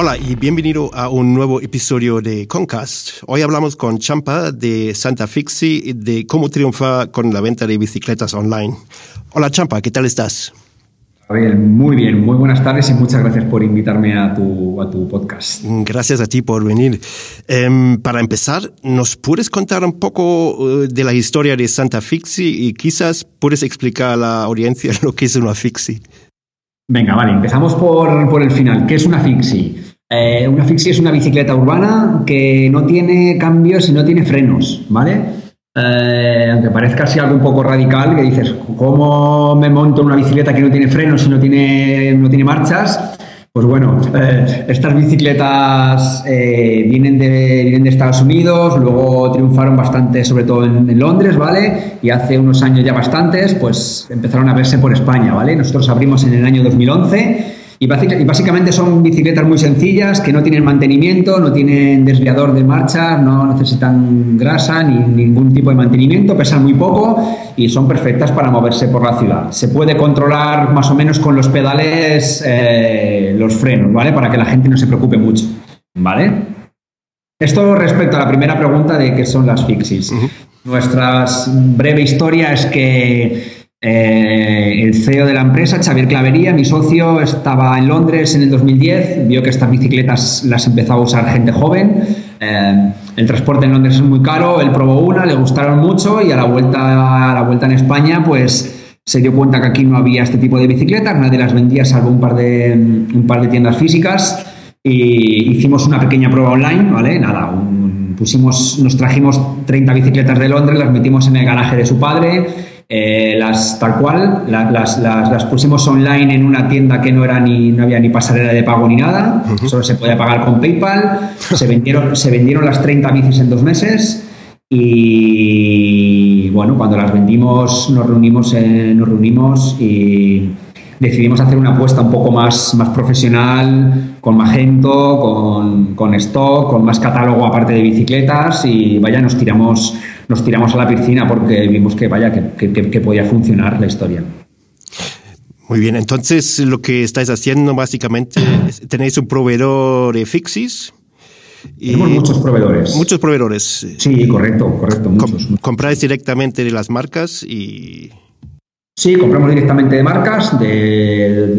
Hola y bienvenido a un nuevo episodio de Concast. Hoy hablamos con Champa de Santa Fixi y de cómo triunfa con la venta de bicicletas online. Hola Champa, ¿qué tal estás? muy bien, muy buenas tardes y muchas gracias por invitarme a tu, a tu podcast. Gracias a ti por venir. Em, para empezar, ¿nos puedes contar un poco eh, de la historia de Santa Fixi y quizás puedes explicar a la audiencia lo que es una Fixi? Venga, vale, empezamos por, por el final. ¿Qué es una Fixi? Eh, una fixie es una bicicleta urbana que no tiene cambios y no tiene frenos, ¿vale? Eh, aunque parezca así algo un poco radical, que dices, ¿cómo me monto una bicicleta que no tiene frenos y no tiene, no tiene marchas? Pues bueno, eh, estas bicicletas vienen, de, vienen de Estados Unidos, luego triunfaron bastante, sobre todo en, en, Londres, ¿vale? Y hace unos años ya bastantes, pues empezaron a verse por España, ¿vale? Nosotros abrimos en el año 2011 y básicamente son bicicletas muy sencillas que no tienen mantenimiento, no tienen desviador de marcha, no necesitan grasa ni ningún tipo de mantenimiento, pesan muy poco y son perfectas para moverse por la ciudad. Se puede controlar más o menos con los pedales eh, los frenos, ¿vale? Para que la gente no se preocupe mucho, ¿vale? Esto respecto a la primera pregunta de qué son las fixies. Nuestra breve historia es que eh, el CEO de la empresa, Xavier Clavería, mi socio, estaba en Londres en el 2010, vio que estas bicicletas las empezaba a usar gente joven. Eh, el transporte en Londres es muy caro, él probó una, le gustaron mucho y a la vuelta, a la vuelta en España, pues se dio cuenta que aquí no había este tipo de bicicletas, nadie las vendía salvo un par de, un par de tiendas físicas y hicimos una pequeña prueba online, ¿vale? Nada, pusimos, nos trajimos 30 bicicletas de Londres, las metimos en el garaje de su padre eh, las tal cual, las, las, pusimos online en una tienda que no era ni no había ni pasarela de pago ni nada, solo se podía pagar con PayPal. Se vendieron, se vendieron las 30 bicis en dos meses. Y bueno, cuando las vendimos nos reunimos, eh, nos reunimos y decidimos hacer una apuesta un poco más, más profesional, con Magento, con, con stock, con más catálogo aparte de bicicletas. Y vaya, nos tiramos, nos tiramos a la piscina porque vimos que vaya, que, que, podía funcionar la historia. Muy bien, entonces lo que estáis haciendo básicamente, tenéis un proveedor de Fixis. Y Tenemos muchos proveedores. Muchos proveedores. Sí, correcto, correcto. Muchos, compráis directamente de las marcas y Sí, compramos directamente de marcas, de,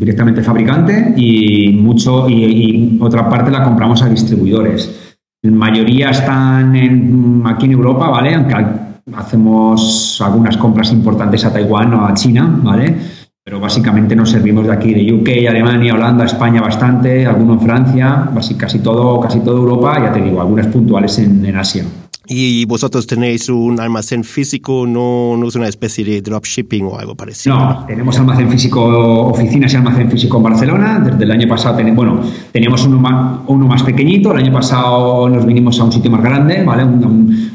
directamente fabricante y mucho y, otra parte la compramos a distribuidores. Mayoría están aquí en Europa, ¿vale? Aunque hacemos algunas compras importantes a Taiwán o a China, ¿vale? Pero básicamente nos servimos de aquí, de UK, Alemania, Holanda, España bastante, alguno en Francia, casi todo, casi toda Europa, ya te digo, algunas puntuales en, en Asia. ¿Y vosotros tenéis un almacén físico, no, no es una especie de dropshipping o algo parecido? No, tenemos almacén físico, oficinas y almacén físico en Barcelona. Desde el año pasado, tenemos, bueno, teníamos uno más, uno más pequeñito. El año pasado nos vinimos a un sitio más grande, ¿vale?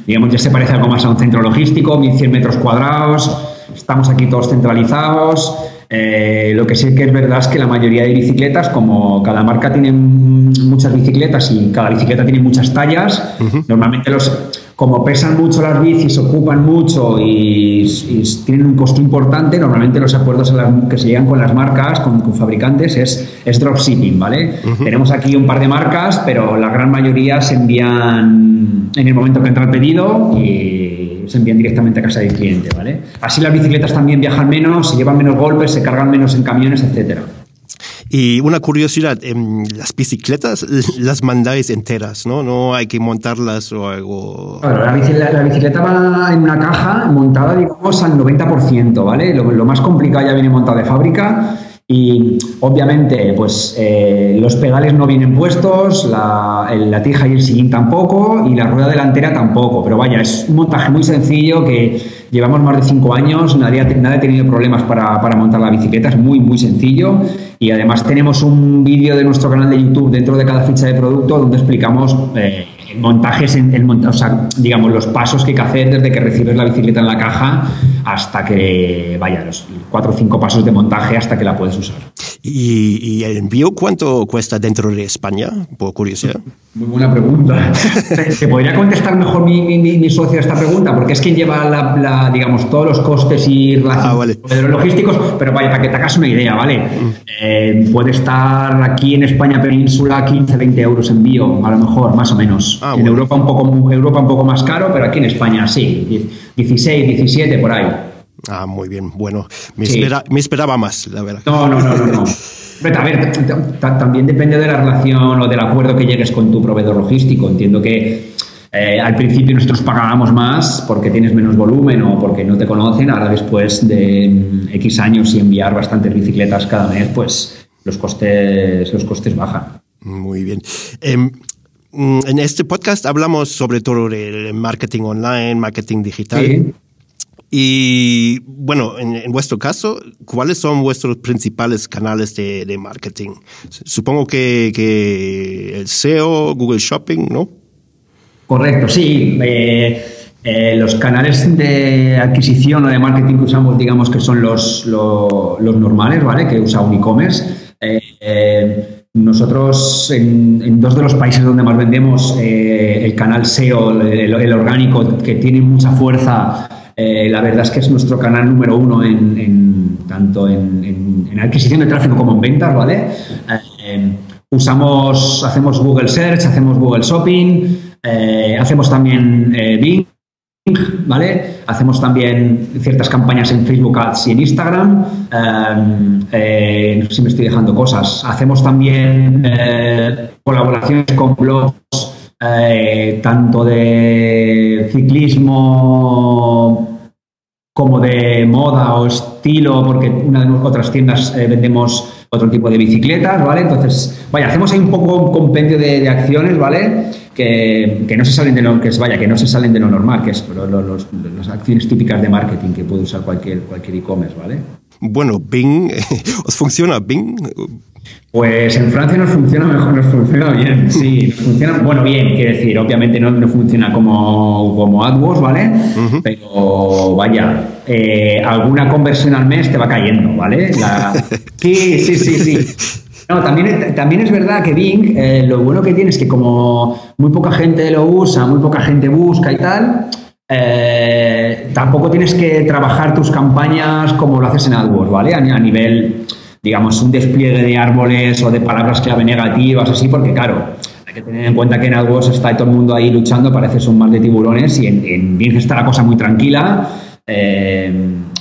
digamos, ya se parece algo más a un centro logístico, 1.100 metros cuadrados. Estamos aquí todos centralizados. Eh, lo que sí que es verdad es que la mayoría de bicicletas, como cada marca tiene muchas bicicletas y cada bicicleta tiene muchas tallas, normalmente los, como pesan mucho las bicis, ocupan mucho y, tienen un costo importante, normalmente los acuerdos que se llegan con las marcas, con, fabricantes, es, es dropshipping, ¿vale? Tenemos aquí un par de marcas, pero la gran mayoría se envían en el momento que entra el pedido y se envían directamente a casa del cliente, ¿vale? Así las bicicletas también viajan menos, se llevan menos golpes, se cargan menos en camiones, etcétera. Y una curiosidad, em, las bicicletas las mandáis enteras, ¿no? No hay que montarlas o algo. la, bicicleta, va en una caja montada, digamos, al 90%, ¿vale? Lo, más complicado ya viene montado de fábrica Y obviamente, pues eh, los pedales no vienen puestos, la, tija y el sillín tampoco, y la rueda delantera tampoco. Pero vaya, es un montaje muy sencillo que llevamos más de cinco años, nadie, ha tenido problemas para, montar la bicicleta, es muy, muy sencillo. Y además tenemos un vídeo de nuestro canal de YouTube dentro de cada ficha de producto donde explicamos. Eh, montajes, en, o sea, digamos, los pasos que hay que hacer desde que recibes la bicicleta en la caja hasta que, vaya, los cuatro o cinco pasos de montaje hasta que la puedes usar. ¿Y, el envío cuánto cuesta dentro de España, por curiosidad? Muy buena pregunta. ¿Te podría contestar mejor mi, mi, socio a esta pregunta? Porque es quien lleva, la, digamos, todos los costes y ah, los logísticos, pero vaya, para que te hagas una idea, ¿vale? Mm. Eh, puede estar aquí en España península 15, 20 euros envío, a lo mejor, más o menos. Ah, en Europa, un poco, Europa un poco más caro, pero aquí en España sí, 16, 17, por ahí. Ah, muy bien. Bueno, me, esperaba más, la verdad. No, no, no, no. a ver, también depende de la relación o del acuerdo que llegues con tu proveedor logístico. Entiendo que eh, al principio nosotros pagábamos más porque tienes menos volumen o porque no te conocen. Ahora, después de mm, X años y enviar bastantes bicicletas cada mes, pues los costes, los costes bajan. Muy bien. Em, mm, en este podcast hablamos sobre todo del marketing online, marketing digital. Sí. Y bueno, en, vuestro caso, ¿cuáles son vuestros principales canales de, marketing? Supongo que, el SEO, Google Shopping, ¿no? Correcto, sí. Eh, eh, los canales de adquisición o de marketing que usamos, digamos que son los, los, normales, ¿vale? Que usa un e-commerce. Eh, nosotros, en, dos de los países donde más vendemos, el canal SEO, el, orgánico, que tiene mucha fuerza, eh, la verdad es que es nuestro canal número uno en, tanto en, adquisición de tráfico como en ventas, ¿vale? Eh, usamos, hacemos Google Search, hacemos Google Shopping, eh, hacemos también Bing, ¿vale? Hacemos también ciertas campañas en Facebook Ads y en Instagram. no sé si me estoy dejando cosas. Hacemos también colaboraciones con blogs eh, tanto de ciclismo como de moda o estilo, porque una de otras tiendas eh, vendemos otro tipo de bicicletas, ¿vale? Entonces, vaya, hacemos ahí un poco un compendio de, acciones, ¿vale? Que, no se salen de lo que vaya, que no se salen de lo normal, que es las acciones típicas de marketing que puede usar cualquier cualquier e-commerce, ¿vale? Bueno, Bing, ¿os funciona Bing? Pues en Francia nos funciona mejor, nos funciona bien, sí, funciona, bueno, bien, quiere decir, obviamente no, no funciona como, como AdWords, ¿vale? Pero vaya, eh, alguna conversión al mes te va cayendo, ¿vale? sí, sí, sí, sí. No, también, también es verdad que Bing, eh, lo bueno que tiene es que como muy poca gente lo usa, muy poca gente busca y tal, eh, tampoco tienes que trabajar tus campañas como lo haces en AdWords, ¿vale? A, a nivel digamos, un despliegue de árboles o de palabras clave negativas, así, porque claro, hay que tener en cuenta que en AdWords está todo el mundo ahí luchando, parece son más de tiburones y en, Bing está la cosa muy tranquila. Eh,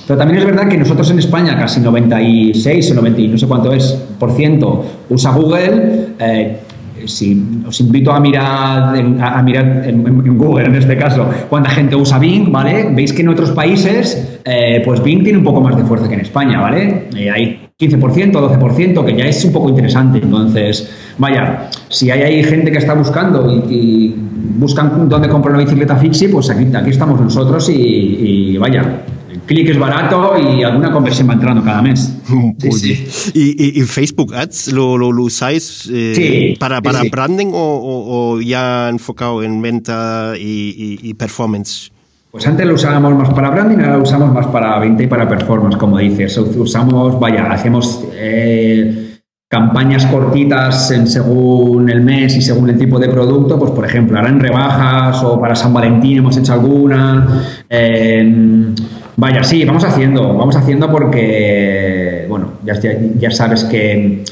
pero también es verdad que nosotros en España casi 96 o 90 no sé cuánto es por ciento usa Google. Eh, si os invito a mirar, a, mirar en, Google en este caso, cuánta gente usa Bing, ¿vale? Veis que en otros países, eh, pues Bing tiene un poco más de fuerza que en España, ¿vale? hay 15%, 12%, que ya es un poco interesante. Entonces, vaya, si hay, hay gente que está buscando y, buscan dónde comprar una bicicleta fixie, pues aquí, aquí estamos nosotros y, vaya, el clic es barato y alguna conversión va entrando cada mes. ¿Y, Facebook Ads lo, usáis eh, para, para branding o, ya enfocado en venta y performance? Pues antes lo usábamos más para branding, ahora lo usamos más para venta y para performance, como dices. Usamos, vaya, hacemos eh, campañas cortitas según el mes y según el tipo de producto. Pues, por ejemplo, ahora en rebajas o para San Valentín hemos hecho alguna. Em, vaya, sí, vamos haciendo, vamos haciendo porque, bueno, ya, sabes que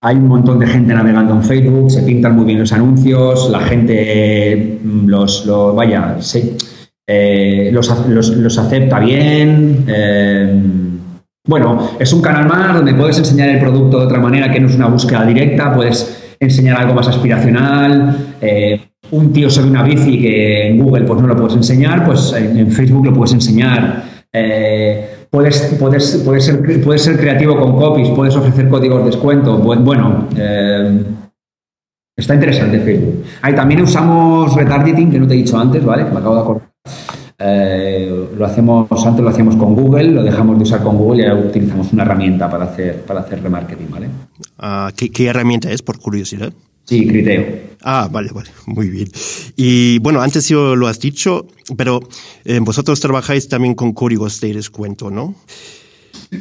hay un montón de gente navegando en Facebook, se pintan muy bien los anuncios, la gente mm, los, los vaya, se, eh, los, acepta bien. Eh, bueno, es un canal más donde puedes enseñar el producto de otra manera que no es una búsqueda directa, puedes enseñar algo más aspiracional. Eh, un tío sobre una bici que en Google pues no lo puedes enseñar, pues en, Facebook lo puedes enseñar. puedes, puedes, puedes, ser, puedes ser creativo con copies, puedes ofrecer códigos de descuento. Bueno, está interesante Facebook. Ahí también usamos retargeting, que no te he dicho antes, ¿vale? Que me acabo de acordar. Eh, lo hacemos, antes lo hacíamos con Google, lo dejamos de usar con Google y ahora utilizamos una herramienta para hacer, para hacer remarketing, ¿vale? Ah, ¿qué, ¿Qué herramienta es, por curiosidad? Sí, Criteo. Ah, vale, vale, muy bien. Y bueno, antes yo lo has dicho, pero eh, vosotros trabajáis también con códigos de descuento, ¿no?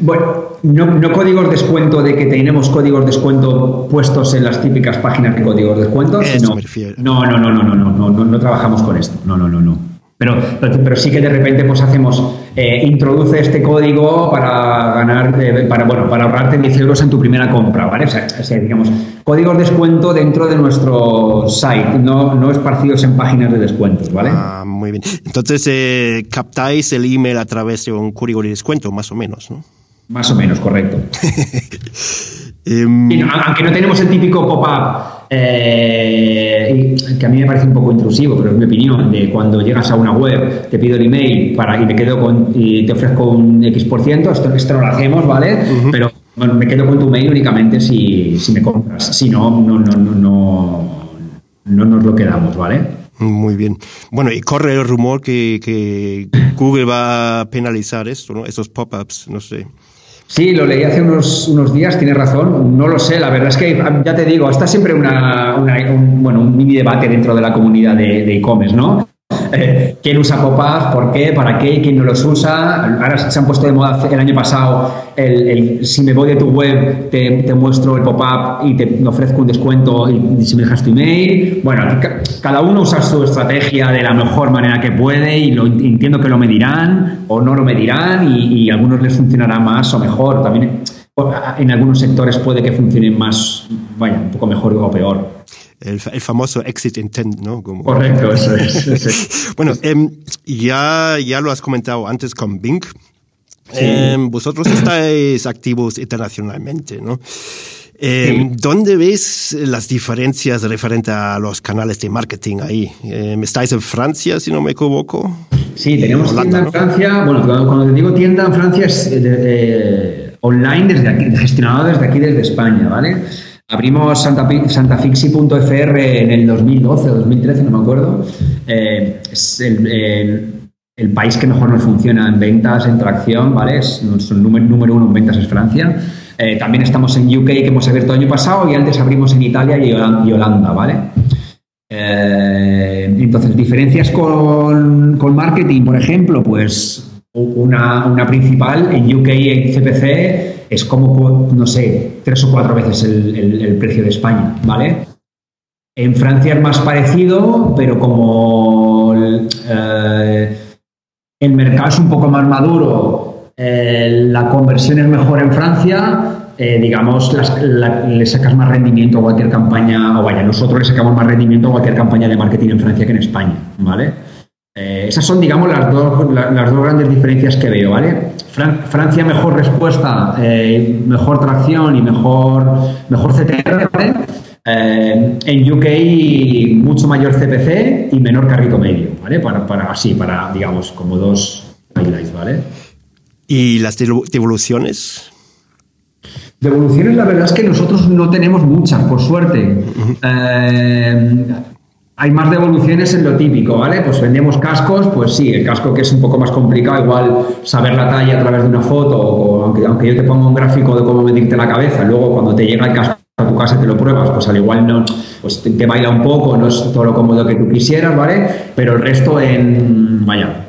Bueno, no, no códigos de descuento de que tenemos códigos de descuento puestos en las típicas páginas de códigos de descuento. Eso no, no, no, no, no, no, no, no, no trabajamos con esto. No, no, no, no. Pero, pero, sí que de repente pues hacemos, eh, introduce este código para ganar, eh, para, bueno, para ahorrarte 10 euros en tu primera compra, ¿vale? O sea, digamos, códigos de descuento dentro de nuestro site, no, no esparcidos en páginas de descuentos, ¿vale? Ah, muy bien. Entonces, eh, captáis el email a través de un código de descuento, más o menos, ¿no? Más o menos, correcto. Em, aunque no tenemos el típico pop-up, eh, que a mí me parece un poco intrusivo, pero es mi opinión, de cuando llegas a una web, te pido el email para, y me quedo con, y te ofrezco un X%, esto, esto lo hacemos, ¿vale? Pero me quedo con tu mail únicamente si, si me compras. Si no, no, no, no, no, no nos lo quedamos, ¿vale? Muy bien. Bueno, y corre el rumor que, que Google va a penalizar esto, ¿no? Esos pop-ups, no sé. Sí, lo leí hace unos, unos días, tiene razón, no lo sé, la verdad es que ya te digo, está siempre una, un, bueno, un mini debate dentro de la comunidad de e-commerce, ¿no? Quién usa pop por qué, para qué, quién no los usa. Ahora se han puesto de moda el año pasado el, si me voy de tu web te, muestro el pop-up y te ofrezco un descuento y, si me dejas tu email. Bueno, cada uno usa su estrategia de la mejor manera que puede y entiendo que lo medirán o no lo medirán y, a algunos les funcionará más o mejor. También en algunos sectores puede que funcionen más, vaya, un poco mejor o peor el, famoso exit intent, ¿no? Correcto, eso es. bueno, em, ya, ya lo has comentado antes con Bing. Em, vosotros estáis activos internacionalmente, ¿no? Em, ¿Dónde ves las diferencias referente a los canales de marketing ahí? ¿Estáis en Francia, si no me equivoco? Sí, tenemos tienda en Francia. Bueno, cuando te digo tienda en Francia es eh, eh, online desde aquí, gestionado desde aquí, desde España, ¿vale? Abrimos santafixi.fr en el 2012 o 2013, no me acuerdo. Eh, es el, país que mejor nos funciona en ventas, en tracción, ¿vale? Es, nuestro número, uno en ventas es Francia. Eh, también estamos en UK, que hemos abierto el año pasado, y antes abrimos en Italia y Holanda, ¿vale? Eh, entonces, diferencias con, marketing, por ejemplo, pues una, una, principal en UK en CPC es como, no sé, tres o cuatro veces el, precio de España, ¿vale? En Francia es más parecido, pero como eh, el, mercado es un poco más maduro, eh, la conversión es mejor en Francia, eh, digamos, le sacas más rendimiento a cualquier campaña, o vaya, nosotros le sacamos más rendimiento a cualquier campaña de marketing en Francia que en España, ¿vale? Eh, esas son, digamos, las dos, las dos grandes diferencias que veo, ¿vale? Francia mejor respuesta, eh, mejor tracción y mejor, mejor CTR. Eh, en UK mucho mayor CPC y menor carrito medio, ¿vale? Para, para así, para, digamos, como dos highlights, ¿vale? ¿Y las devoluciones? Devoluciones, la verdad es que nosotros no tenemos muchas, por suerte hay más devoluciones en lo típico, ¿vale? Pues vendemos cascos, pues sí, el casco que es un poco más complicado, igual saber la talla a través de una foto, o aunque, aunque yo te ponga un gráfico de cómo medirte la cabeza, luego cuando te llega el casco a tu casa te lo pruebas, pues al igual no, pues te, baila un poco, no es todo lo cómodo que tú quisieras, ¿vale? Pero el resto en, vaya,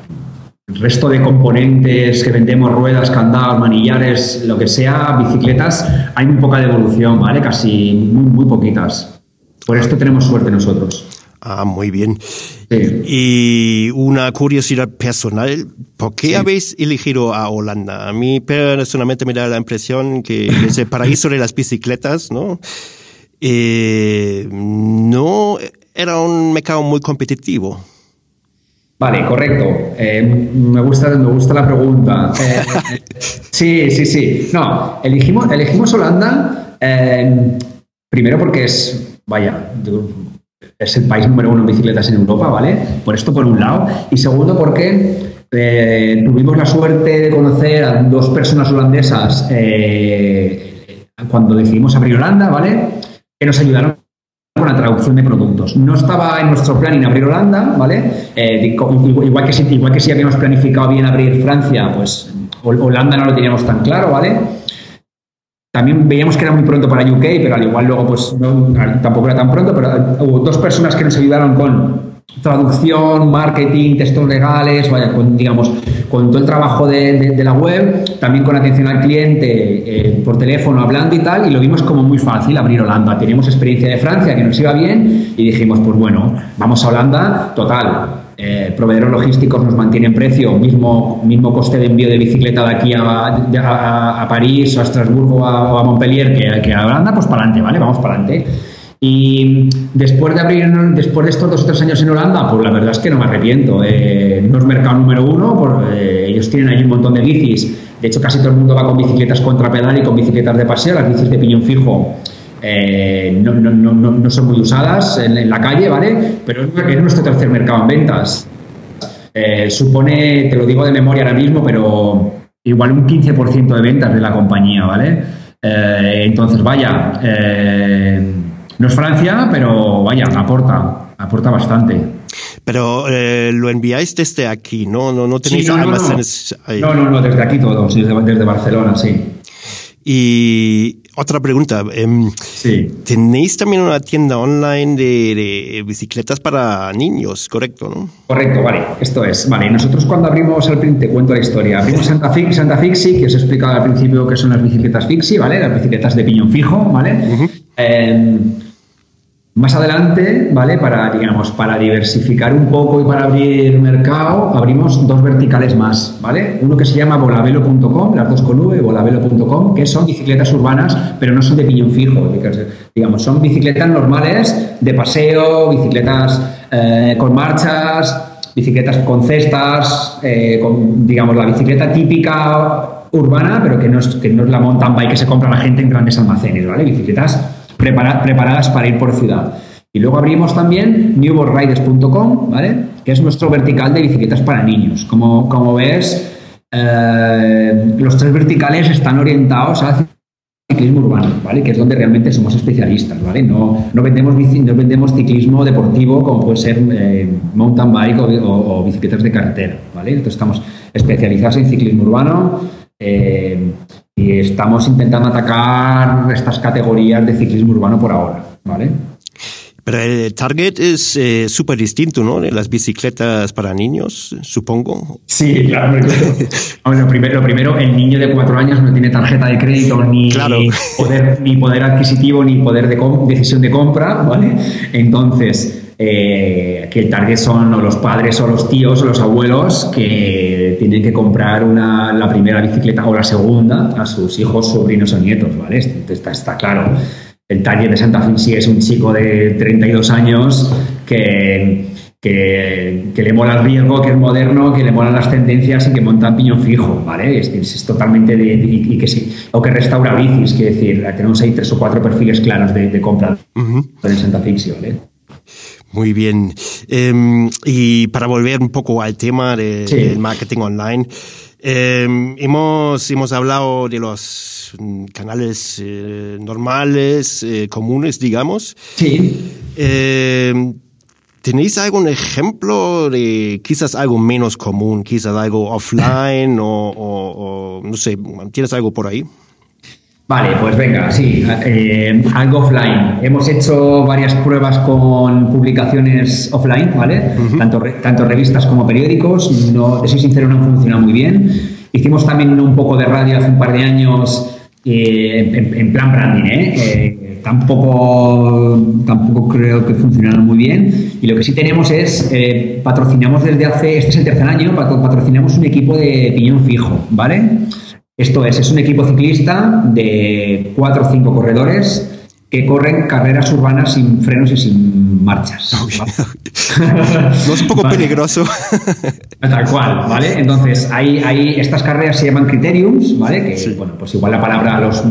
el resto de componentes que vendemos, ruedas, candados, manillares, lo que sea, bicicletas, hay muy poca devolución, ¿vale? Casi muy, muy poquitas. Por esto tenemos suerte nosotros. Ah, muy bien. Y una curiosidad personal, ¿por qué habéis elegido a Holanda? A mí personalmente me da la impresión que es el paraíso de las bicicletas, ¿no? Eh, no era un mercado muy competitivo. Vale, correcto. Eh, me, gusta, me gusta la pregunta. Eh, sí, sí, sí. No, elegimos, elegimos Holanda primero porque es, vaya, es el país número uno en bicicletas en Europa, ¿vale? Por esto por un lado. Y segundo porque eh, tuvimos la suerte de conocer a dos personas holandesas eh, cuando decidimos abrir Holanda, ¿vale? Que nos ayudaron con la traducción de productos. No estaba en nuestro plan en abrir Holanda, ¿vale? igual, que si, igual que si habíamos planificado bien abrir Francia, pues Holanda no lo teníamos tan claro, ¿vale? También veíamos que era muy pronto para UK, pero al igual luego pues tampoco era tan pronto, pero hubo dos personas que nos ayudaron con traducción, marketing, textos legales, vaya, con, digamos, con todo el trabajo de, la web, también con atención al cliente eh, por teléfono, hablando y tal, y lo vimos como muy fácil abrir Holanda. Teníamos experiencia de Francia que nos iba bien y dijimos, pues bueno, vamos a Holanda, total. Eh, proveedores logísticos nos mantienen precio, mismo, mismo coste de envío de bicicleta de aquí a, a, París, a Estrasburgo o a Montpellier que, que a Holanda, pues para adelante, ¿vale? Vamos para adelante. Y después de abrir, después de estos dos o tres años en Holanda, pues la verdad es que no me arrepiento. Eh, no es mercado número uno, por, eh, ellos tienen ahí un montón de bicis. De hecho, casi todo el mundo va con bicicletas contra pedal y con bicicletas de paseo. Las bicis de piñón fijo eh, no, no, no, no, son muy usadas en, la calle, ¿vale? Pero es nuestro tercer mercado en ventas. supone, te lo digo de memoria ahora mismo, pero igual un 15% de ventas de la compañía, ¿vale? entonces, vaya. No es Francia, pero vaya, aporta, aporta bastante. Pero eh, lo enviáis desde aquí, ¿no? No, no tenéis no, almacenes no, no. No, no, desde aquí todo, desde, desde Barcelona, sí. Y otra pregunta. Em, sí. Tenéis también una tienda online de, bicicletas para niños, ¿correcto? ¿no? Correcto, vale. Esto es. Vale, nosotros cuando abrimos el te cuento la historia. Abrimos Santa, Fix, Santa Fixi, que os he explicado al principio que son las bicicletas Fixi, ¿vale? Las bicicletas de piñón fijo, ¿vale? Más adelante, ¿vale? Para, digamos, para diversificar un poco y para abrir mercado, abrimos dos verticales más, ¿vale? Uno que se llama volavelo.com, las dos con V, volavelo.com, que son bicicletas urbanas, pero no son de piñón fijo, digamos, son bicicletas normales de paseo, bicicletas eh, con marchas, bicicletas con cestas, eh, digamos, la bicicleta típica urbana, pero que no es, que no es la mountain bike que se compra la gente en grandes almacenes, ¿vale? Bicicletas preparadas para ir por ciudad. Y luego abrimos también newbornriders.com, ¿vale? Que es nuestro vertical de bicicletas para niños. Como, como ves, eh, los tres verticales están orientados a ciclismo urbano, ¿vale? Que es donde realmente somos especialistas, ¿vale? No, no, vendemos, no vendemos ciclismo deportivo como puede ser eh, mountain bike o, bicicletas de carretera, ¿vale? Entonces estamos especializados en ciclismo urbano, eh, y estamos intentando atacar estas categorías de ciclismo urbano por ahora, ¿vale? Pero el target es eh, súper distinto, ¿no? Las bicicletas para niños, supongo. Sí, claro. lo, primero, lo, primero, el niño de cuatro años no tiene tarjeta de crédito, ni, poder, ni poder adquisitivo, ni poder de decisión de compra, ¿vale? Entonces, eh, que el target son los padres o los tíos o los abuelos que tienen que comprar una, la primera bicicleta o la segunda a sus hijos, sobrinos o nietos, ¿vale? Está, está claro. El target de Santa Fe sí es un chico de 32 años que, que, le mola el riesgo, que es moderno, que le molan las tendencias y que monta piñón fijo, ¿vale? Es, totalmente de, y, que sí, o que restaura bicis, quiere decir, tenemos ahí tres o cuatro perfiles claros de, compra en Santa Fe, ¿vale? Muy bien. Em, y para volver un poco al tema del marketing online, em, hemos, hemos hablado de los canales eh, normales, eh, comunes, digamos. Sí. Em, ¿Tenéis algún ejemplo de quizás algo menos común, quizás algo offline o no sé, ¿tienes algo por ahí? Vale, pues venga, sí, eh, algo offline. Hemos hecho varias pruebas con publicaciones offline, ¿vale? tanto, tanto revistas como periódicos. No, de ser sincero, no han funcionado muy bien. Hicimos también un poco de radio hace un par de años eh, en, plan branding, ¿eh? ¿eh? tampoco, tampoco creo que funcionaron muy bien. Y lo que sí tenemos es, eh, patrocinamos desde hace, este es el tercer año, patrocinamos un equipo de piñón fijo, ¿vale? Esto es, es un equipo ciclista de cuatro o cinco corredores que corren carreras urbanas sin frenos y sin marchas. no es un poco peligroso. Tal cual, ¿vale? Entonces, hay, hay, estas carreras se llaman criteriums, ¿vale? Que, bueno, pues igual la palabra a, los,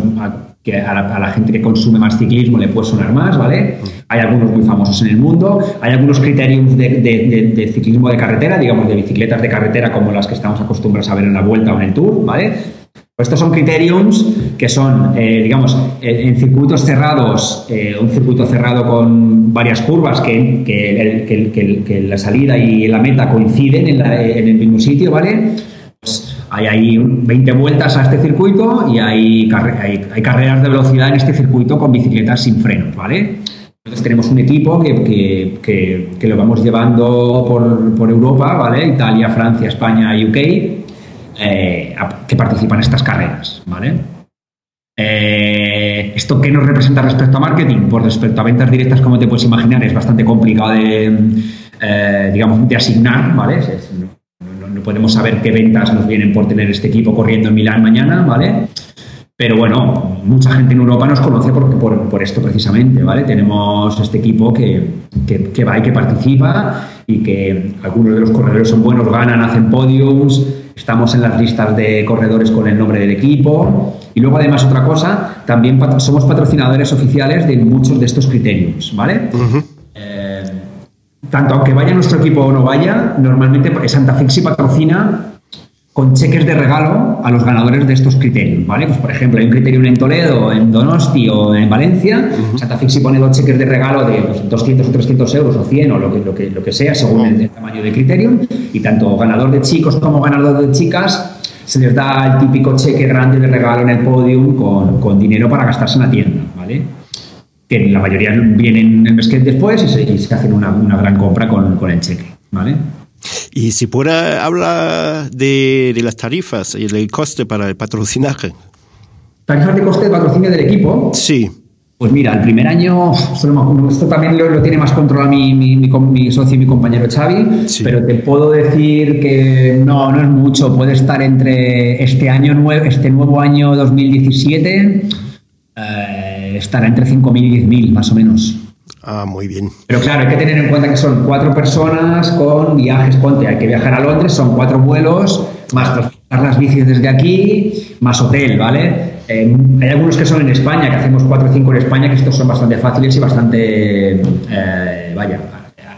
que a, la, gente que consume más ciclismo le puede sonar más, ¿vale? hay algunos muy famosos en el mundo, hay algunos criterios de, ciclismo de carretera, digamos, de bicicletas de carretera como las que estamos acostumbrados a ver en la vuelta o en el tour, ¿vale? Pues estos son criteriums que son, eh, digamos, en, circuitos cerrados, eh, un circuito cerrado con varias curvas que, que, la salida y la meta coinciden en, el mismo sitio, ¿vale? Pues hay ahí 20 vueltas a este circuito y hay, hay, hay carreras de velocidad en este circuito con bicicletas sin frenos, ¿vale? Entonces tenemos un equipo que, que, lo vamos llevando por, por, Europa, ¿vale? Italia, Francia, España, UK, eh, que participan en estas carreras, ¿vale? Eh, ¿Esto qué nos representa respecto a marketing? Pues respecto a ventas directas, como te puedes imaginar, es bastante complicado de, eh, digamos, de asignar, ¿vale? no, podemos saber qué ventas nos vienen por tener este equipo corriendo en Milán mañana, ¿vale? Pero bueno, mucha gente en Europa nos conoce por, por, esto precisamente, ¿vale? Tenemos este equipo que, que, va y que participa y que algunos de los corredores son buenos, ganan, hacen podiums, estamos en las listas de corredores con el nombre del equipo. Y luego, además, otra cosa, también somos patrocinadores oficiales de muchos de estos criterios, ¿vale? Eh, tanto aunque vaya nuestro equipo o no vaya, normalmente Santa Fixi patrocina con cheques de regalo a los ganadores de estos criterios, ¿vale? Pues, por ejemplo, hay un criterio en Toledo, en Donosti o en Valencia, Santa Fixi pone dos cheques de regalo de 200 o 300 euros o 100 o lo que, lo que, lo que sea, según el, tamaño de criterio, y tanto ganador de chicos como ganador de chicas se les da el típico cheque grande de regalo en el podium con, con dinero para gastarse en la tienda, ¿vale? Que la mayoría vienen el mes que después y se, hacen una, una, gran compra con, con el cheque, ¿vale? Y si pueda hablar de, las tarifas y el coste para el patrocinaje. ¿Tarifas de coste de patrocinio del equipo? Sí. Pues mira, el primer año, esto también lo, tiene más controlado mi, mi, socio y mi compañero Xavi, pero te puedo decir que no, no es mucho. Puede estar entre este año nuevo, este nuevo año 2017, eh, estará entre 5.000 y 10.000 más o menos. Ah, muy bien. Pero claro, hay que tener en cuenta que son cuatro personas con viajes. Ponte, hay que viajar a Londres, son cuatro vuelos, más transportar las bicis desde aquí, más hotel, ¿vale? Eh, hay algunos que son en España, que hacemos cuatro o cinco en España, que estos son bastante fáciles y bastante, eh, vaya,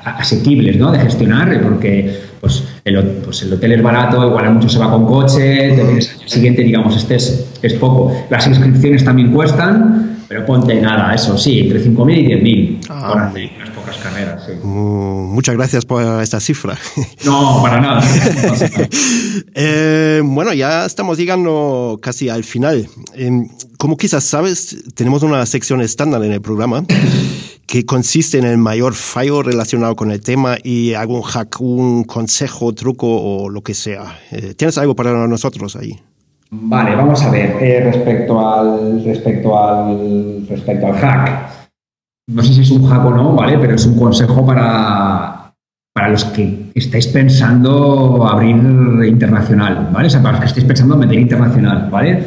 asequibles, ¿no? De gestionar, porque pues el, pues el, hotel es barato, igual a muchos se va con coche, el siguiente, digamos, este es, es poco. Las inscripciones también cuestan, pero ponte nada, eso sí, entre 5.000 y 10.000 ah, unas pocas carreras. muchas gracias por esta cifra. No, para nada. Eh, bueno, ya estamos llegando casi al final. Em, como quizás sabes, tenemos una sección estándar en el programa que consiste en el mayor fallo relacionado con el tema y algún hack, un consejo, truco o lo que sea. Eh, ¿Tienes algo para nosotros ahí? Vale, vamos a ver eh, respecto al respecto al respecto al hack. No sé si es un hack o no, ¿vale? Pero es un consejo para, para los que estáis pensando abrir internacional, ¿vale? O sea, para los que estáis pensando meter internacional, ¿vale?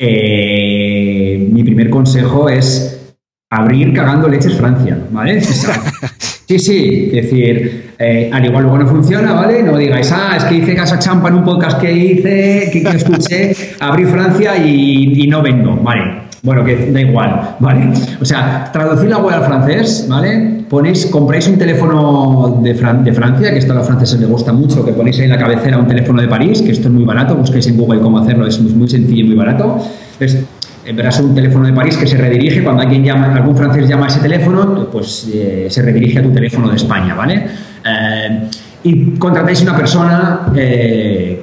Eh, mi primer consejo es abrir cagando leches Francia, ¿vale? Sí, sí, es decir, eh, al igual luego no funciona, ¿vale? No digáis, ah, es que hice casa champa en un podcast que hice, que, escuché, abrí Francia y, no vendo, ¿vale? Bueno, que da igual, ¿vale? O sea, traducir la web al francés, ¿vale? Ponéis, compráis un teléfono de, de Francia, que esto a los franceses les gusta mucho, que ponéis ahí en la cabecera un teléfono de París, que esto es muy barato, busquéis en Google cómo hacerlo, es muy, muy sencillo y muy barato. Entonces, eh, verás un teléfono de París que se redirige, cuando alguien llama, algún francés llama a ese teléfono, pues eh, se redirige a tu teléfono de España, ¿vale? Eh, y contratáis una persona que,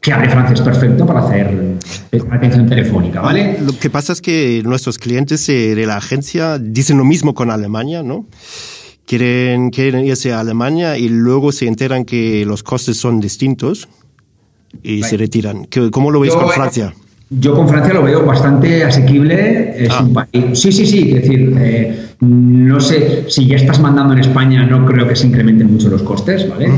que hable francés perfecto para hacer atención telefónica, ¿vale? Lo que pasa es que nuestros clientes de la agencia dicen lo mismo con Alemania, ¿no? Quieren, quieren irse a Alemania y luego se enteran que los costes son distintos y se retiran. ¿Cómo lo veis con Francia? Yo con Francia lo veo bastante asequible. Es un ah. país. Sí, sí, sí. Es decir, eh, no sé si ya estás mandando en España, no creo que se incrementen mucho los costes, ¿vale?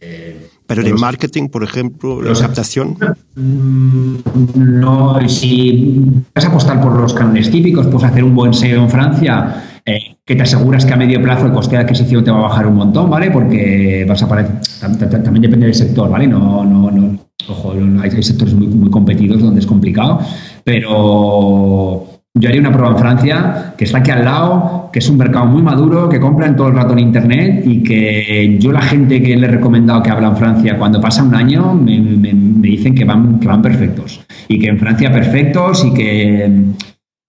Eh, Pero de marketing, por ejemplo, la adaptación. Mm, no, si vas a apostar por los canales típicos, puedes hacer un buen SEO en Francia. Eh, que te aseguras que a medio plazo el coste de adquisición te va a bajar un montón, ¿vale? Porque vas a también depende del sector, ¿vale? No, no, no, Ojo, hay, sectores muy, muy competidos donde es complicado, pero yo haría una prueba en Francia, que está aquí al lado, que es un mercado muy maduro, que compran todo el rato en Internet y que yo la gente que le he recomendado que habla en Francia, cuando pasa un año, me, dicen que van, que van perfectos. Y que en Francia perfectos y que,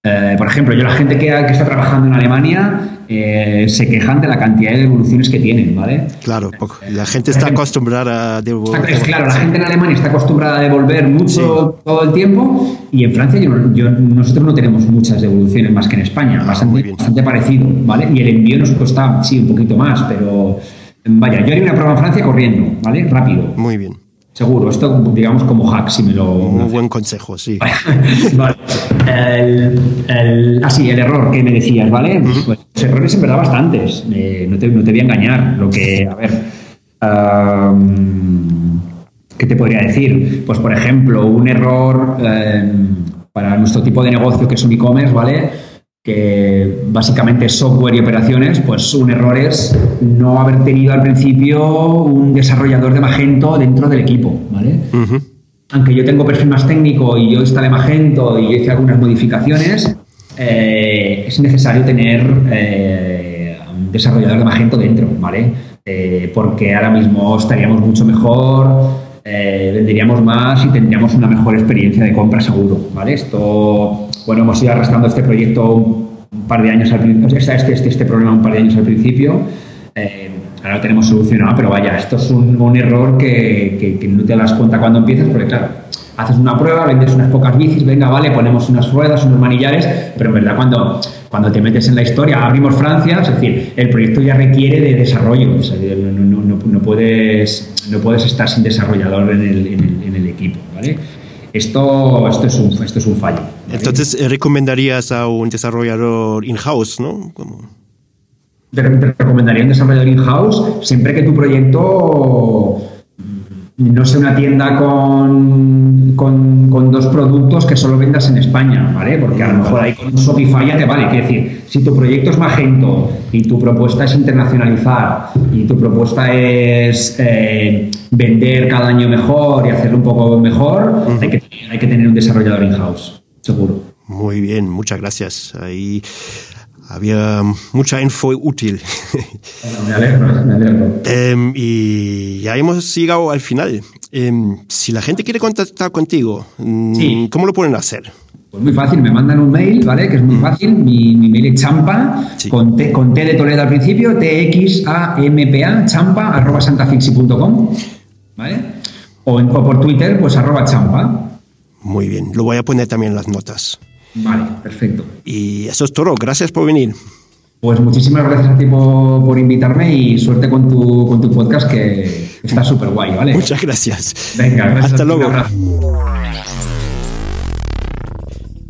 eh, por ejemplo, yo la gente que, que está trabajando en Alemania eh, se quejan de la cantidad de devoluciones que tienen, ¿vale? Claro, la gente está acostumbrada a devolver. Claro, la gente en Alemania está acostumbrada a devolver mucho todo el tiempo y en Francia nosotros no tenemos muchas devoluciones más que en España, ah, bastante, bastante parecido, ¿vale? Y el envío nos cuesta, sí, un poquito más, pero vaya, yo haría una prueba en Francia corriendo, ¿vale? Rápido. Muy bien. Seguro, esto digamos como hack, si me lo... Un buen consejo, sí. vale. El, así, ah, el error que me decías, ¿vale? Pues los errores en verdad bastantes, eh, no, te, no, te, voy a engañar. Lo que, a ver, ¿qué te podría decir? Pues, por ejemplo, un error em, para nuestro tipo de negocio que es un e-commerce, ¿vale? Que básicamente software y operaciones, pues un error es no haber tenido al principio un desarrollador de Magento dentro del equipo, ¿vale? Aunque yo tengo perfil más técnico y yo instalé Magento y hice algunas modificaciones, eh, es necesario tener eh, un desarrollador de Magento dentro, ¿vale? Eh, porque ahora mismo estaríamos mucho mejor, venderíamos más y tendríamos una mejor experiencia de compra seguro, ¿vale? Esto bueno, hemos ido arrastrando este proyecto un par de años al este, este, este problema un par de años al principio. Eh, ahora lo tenemos solucionado, pero vaya, esto es un, error que, no te das cuenta cuando empiezas, porque claro, haces una prueba, vendes unas pocas bicis, venga, vale, ponemos unas ruedas, unos manillares, pero en verdad cuando, cuando te metes en la historia, abrimos Francia, es decir, el proyecto ya requiere de desarrollo, no, puedes, no puedes estar sin desarrollador en el, en el equipo, ¿vale? Esto, esto, es, un, esto es un fallo. Entonces, eh, recomendarías a un desarrollador in-house, ¿no? Te, recomendaría un desarrollador in-house siempre que tu proyecto no sea una tienda con, con, dos productos que solo vendas en España, ¿vale? Porque a lo mejor ahí con Shopify ya te vale. Quiero decir, si tu proyecto es Magento y tu propuesta es internacionalizar y tu propuesta es eh, vender cada año mejor y hacerlo un poco mejor, hay, que, hay que tener un desarrollador in-house, seguro. Muy bien, muchas gracias. Ahí había mucha info útil. me alegro, me alegro. Em, y ya hemos llegado al final. Em, si la gente quiere contactar contigo, mm, ¿cómo lo pueden hacer? Pues muy fácil, me mandan un mail, ¿vale? Que es muy fácil. Mi, mail es champa, con, T, con T de Toledo al principio, T-X-A-M-P-A, champa, arroba santafixi.com, ¿vale? O, o por Twitter, pues arroba champa. Muy bien, lo voy a poner también en las notas. Vale, perfecto. Y eso es todo. Gracias por venir. Pues muchísimas gracias a ti por, invitarme y suerte con tu, con tu podcast que está súper guay, ¿vale? Muchas gracias. Venga, gracias. Hasta luego.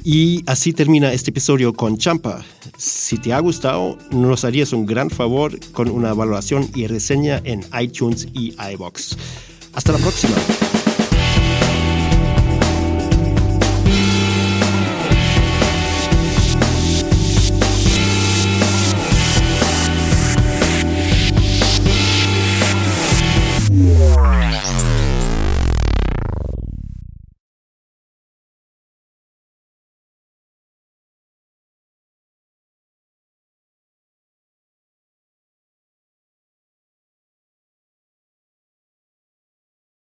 Y así termina este episodio con Champa. Si te ha gustado, nos harías un gran favor con una valoración y reseña en iTunes y iBox. Hasta la próxima.